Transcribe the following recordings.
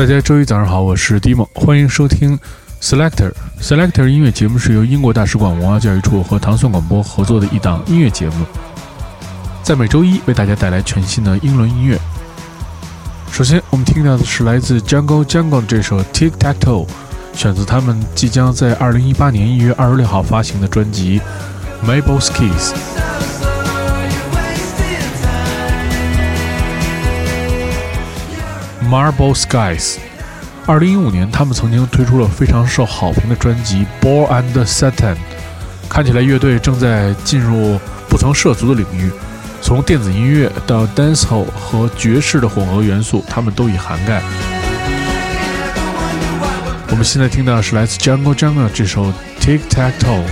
大家周一早上好，我是 Dimo，欢迎收听 Selector。Selector 音乐节目是由英国大使馆文化教育处和唐宋广播合作的一档音乐节目，在每周一为大家带来全新的英伦音乐。首先，我们听到的是来自 Jungle Jungle 的这首 Tic Tac Toe，选自他们即将在二零一八年一月二十六号发行的专辑《Mabel's Kiss》。Marble Skies。二零一五年，他们曾经推出了非常受好评的专辑《Ball and Satin》。看起来乐队正在进入不曾涉足的领域，从电子音乐到 dancehall 和爵士的混合元素，他们都已涵盖。我们现在听到的是来自 Jungle Jungle 这首《Tic Tac Toe》。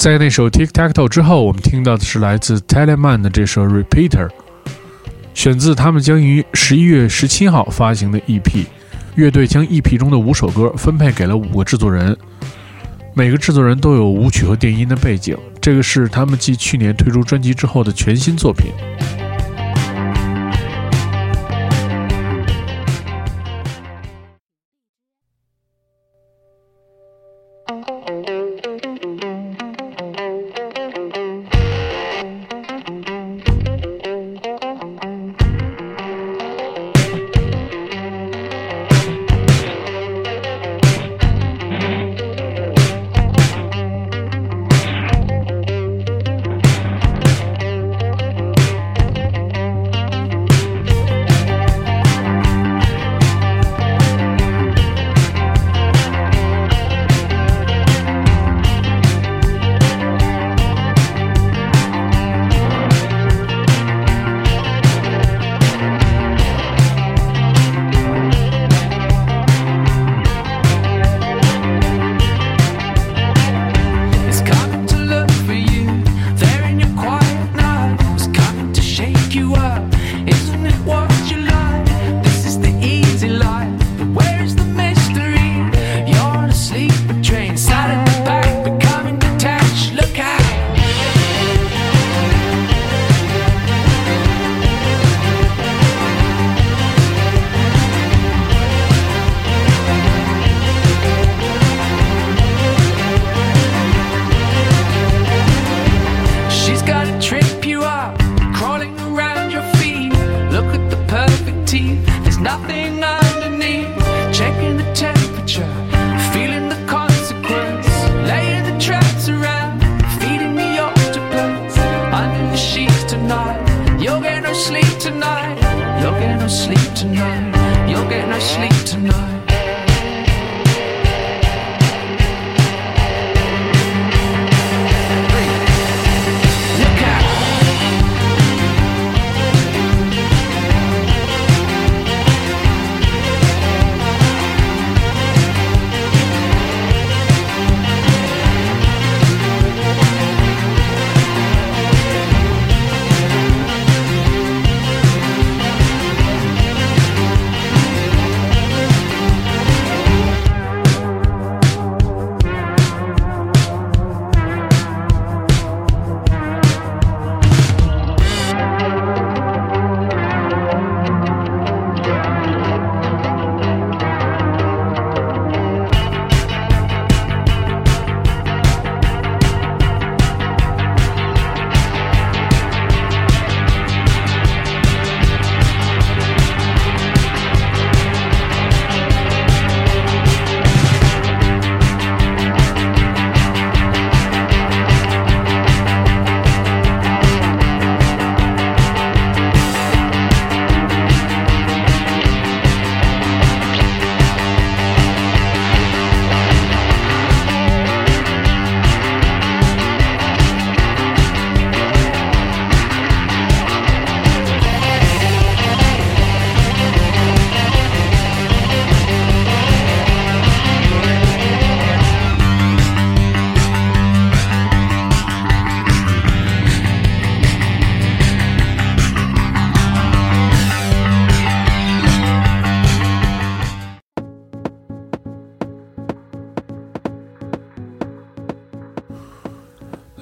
在那首《Tic Tac Toe》之后，我们听到的是来自 Teleman 的这首《Repeater》，选自他们将于十一月十七号发行的 EP。乐队将 EP 中的五首歌分配给了五个制作人，每个制作人都有舞曲和电音的背景。这个是他们继去年推出专辑之后的全新作品。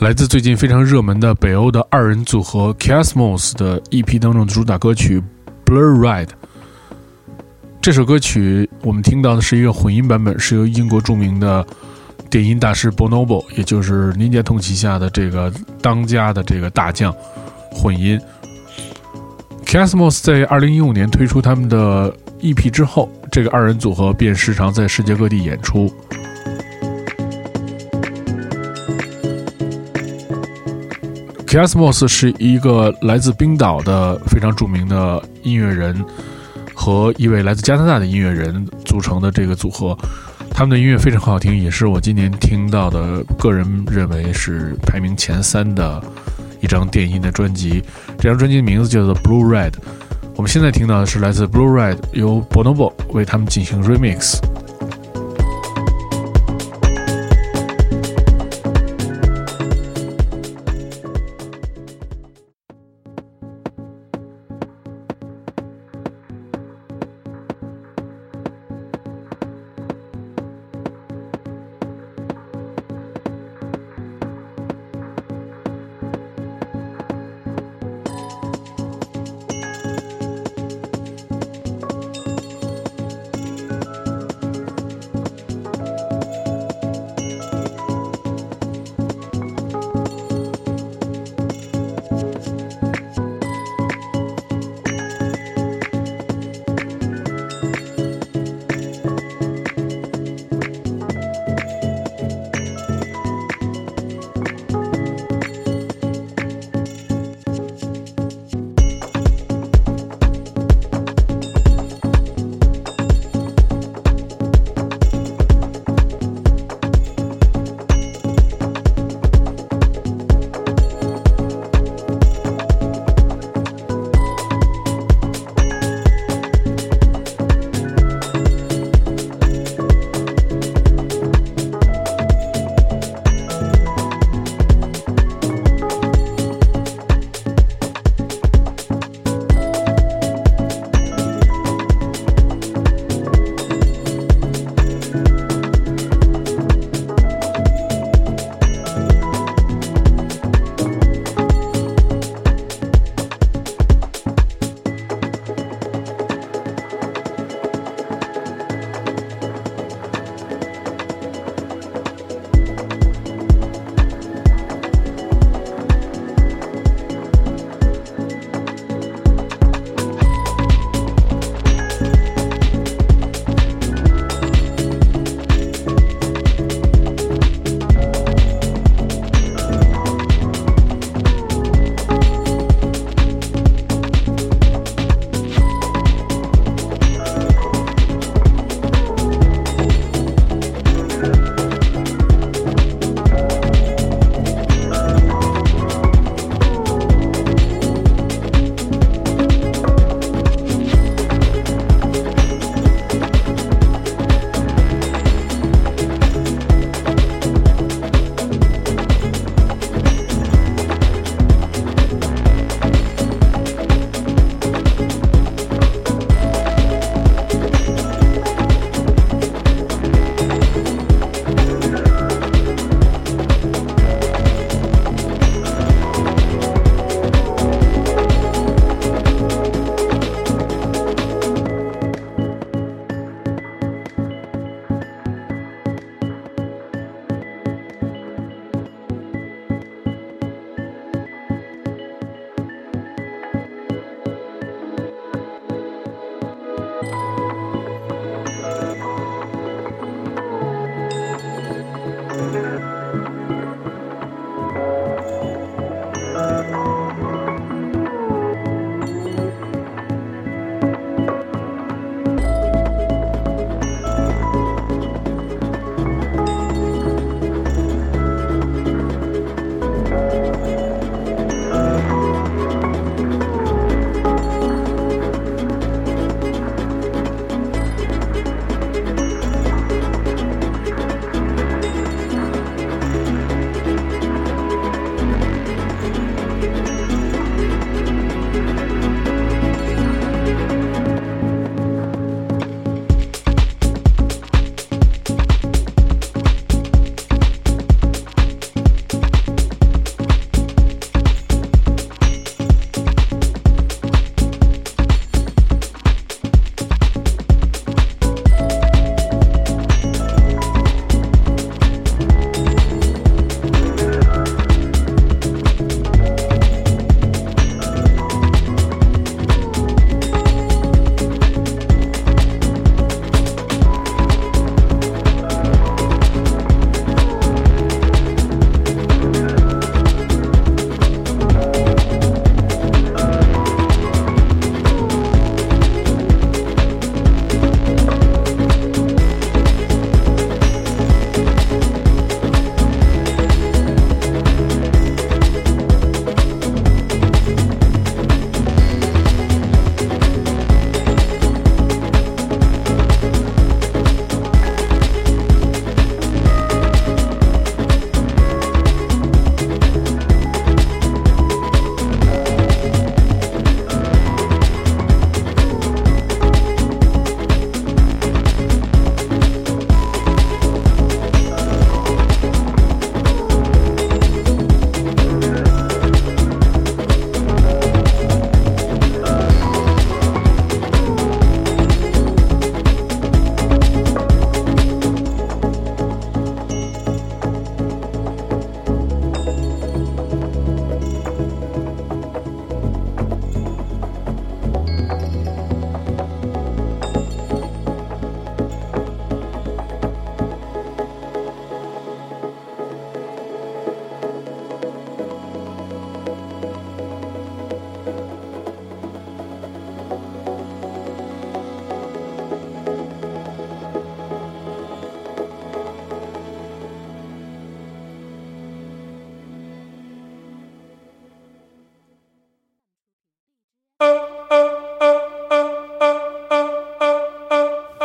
来自最近非常热门的北欧的二人组合 Casmos 的 EP 当中的主打歌曲《Blur Ride》。这首歌曲我们听到的是一个混音版本，是由英国著名的电音大师 Bonobo，也就是 Ninja Tune 旗下的这个当家的这个大将混音。Casmos 在二零一五年推出他们的 EP 之后，这个二人组合便时常在世界各地演出。Kiasmos 是一个来自冰岛的非常著名的音乐人和一位来自加拿大的音乐人组成的这个组合，他们的音乐非常好听，也是我今年听到的，个人认为是排名前三的一张电音的专辑。这张专辑的名字叫做《Blue Red》。我们现在听到的是来自 Blue Red 由 Bonobo 为他们进行 remix。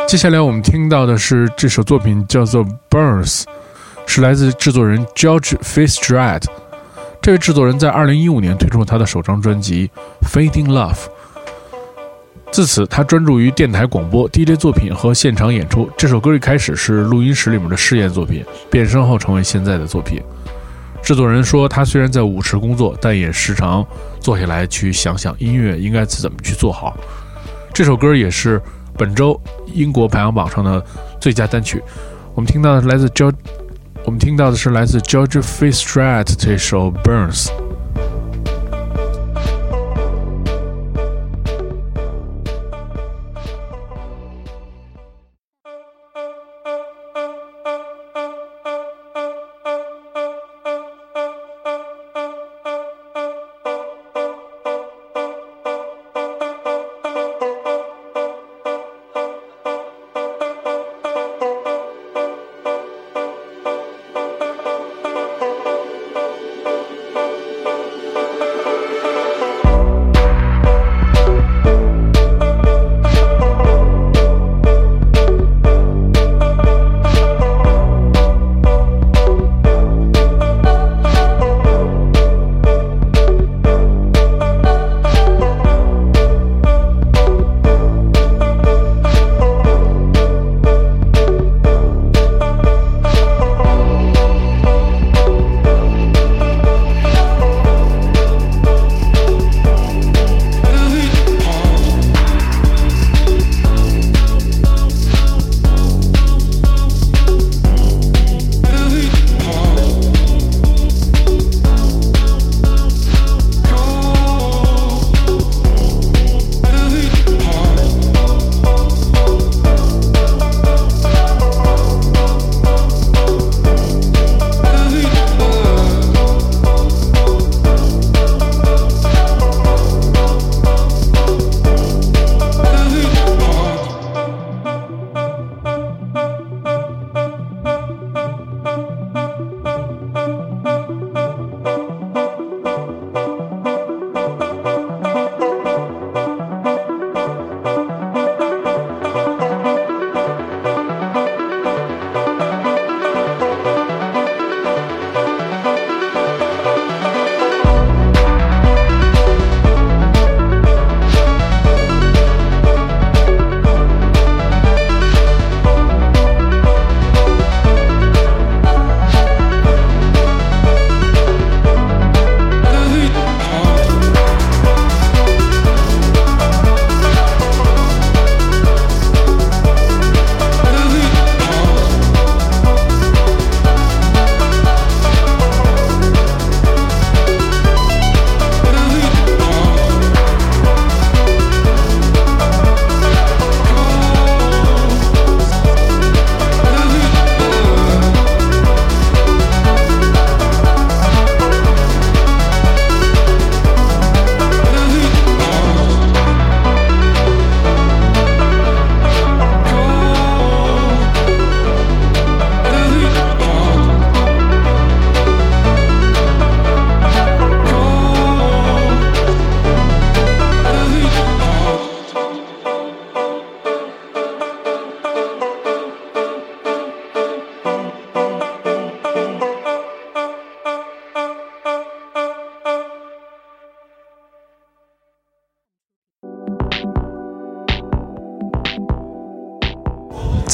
接下来我们听到的是这首作品叫做《Burns》，是来自制作人 George Fitzgerald。这位制作人在2015年推出了他的首张专辑《Fading Love》。自此，他专注于电台广播、DJ 作品和现场演出。这首歌一开始是录音室里面的试验作品，变身后成为现在的作品。制作人说，他虽然在舞池工作，但也时常坐下来去想想音乐应该怎么去做好。这首歌也是本周英国排行榜上的最佳单曲。我们听到的是来自 George，我们听到的是来自 George Fitzgerald 这首《Burns》。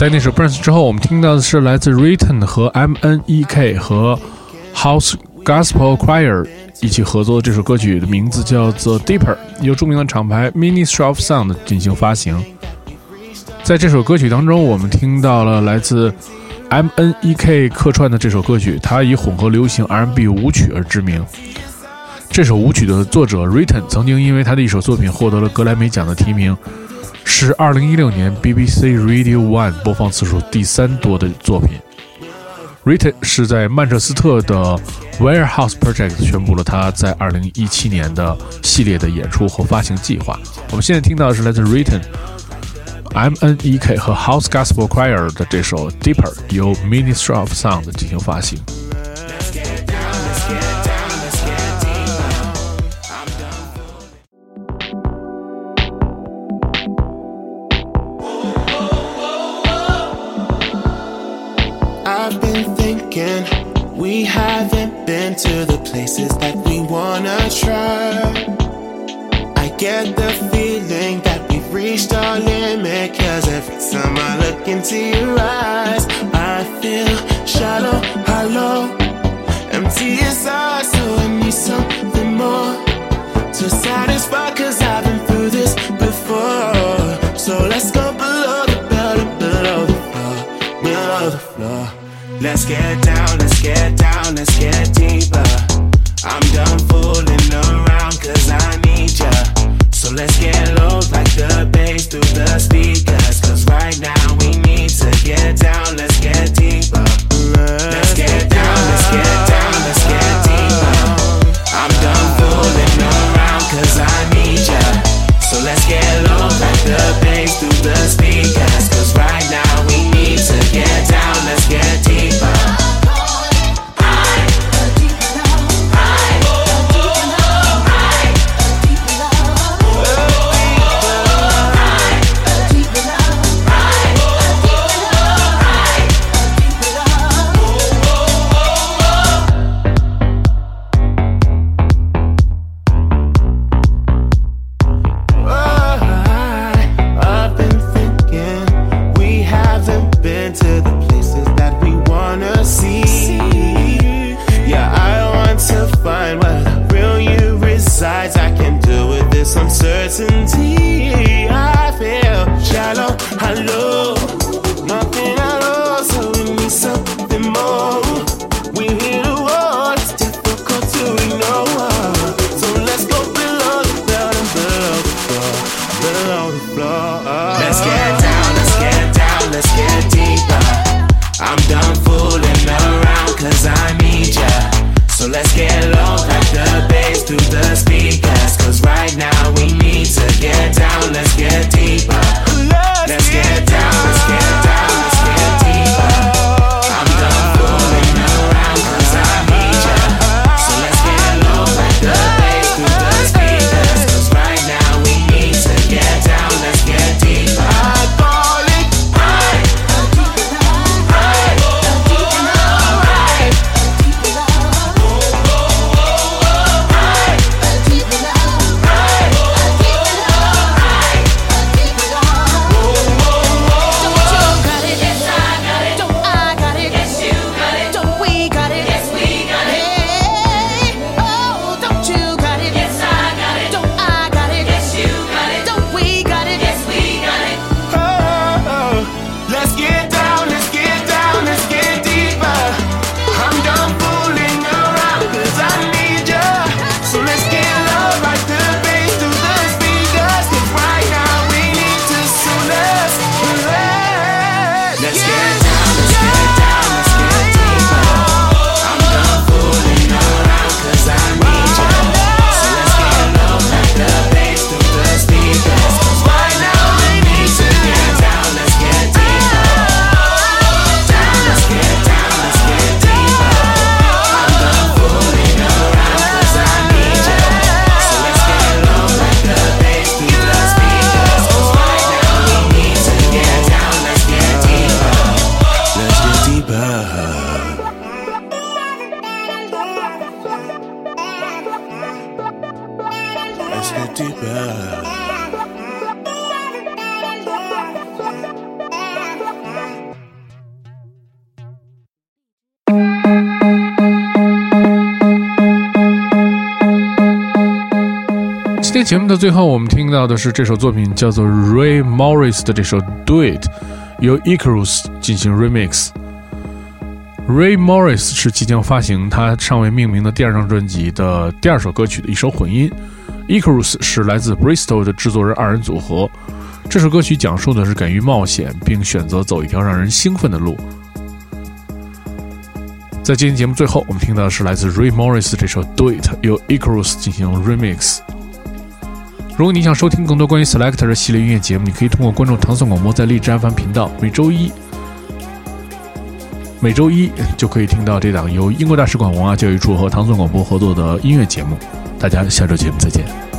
在那首《Burns》之后，我们听到的是来自 Written 和 M N E K 和 House Gospel Choir 一起合作的这首歌曲，的名字叫做《Deeper》，由著名的厂牌 Ministry of Sound 进行发行。在这首歌曲当中，我们听到了来自 M N E K 客串的这首歌曲，它以混合流行 R&B 舞曲而知名。这首舞曲的作者 Written 曾经因为他的一首作品获得了格莱美奖的提名。是二零一六年 BBC Radio One 播放次数第三多的作品。，Ritten 是在曼彻斯特的 Warehouse Project 宣布了他在二零一七年的系列的演出和发行计划。我们现在听到的是来自 Ritten、MNEK 和 House Gospel Choir 的这首 Deeper，由 Ministry of Sound 进行发行。To the places that we wanna try. I get the feeling that we've reached our limit. Cause every time I look into your eyes, I feel shallow, hollow, empty inside. So I need something more to satisfy. Cause I've been through this before. So let's go below the belt below the floor, below the floor. Let's get down, let's get down, 今天节目的最后，我们听到的是这首作品，叫做 Ray Morris 的这首《Do It》，由 Icarus 进行 remix。Ray Morris 是即将发行他尚未命名的第二张专辑的第二首歌曲的一首混音。Icarus 是来自 Bristol 的制作人二人组合。这首歌曲讲述的是敢于冒险，并选择走一条让人兴奋的路。在今天节目最后，我们听到的是来自 Ray Morris 这首《Do It》，由 Icarus 进行 remix。如果你想收听更多关于 Selector 系列音乐节目，你可以通过关注唐宋广播在荔枝 FM 频道，每周一每周一就可以听到这档由英国大使馆文化教育处和唐宋广播合作的音乐节目。大家下周节目再见。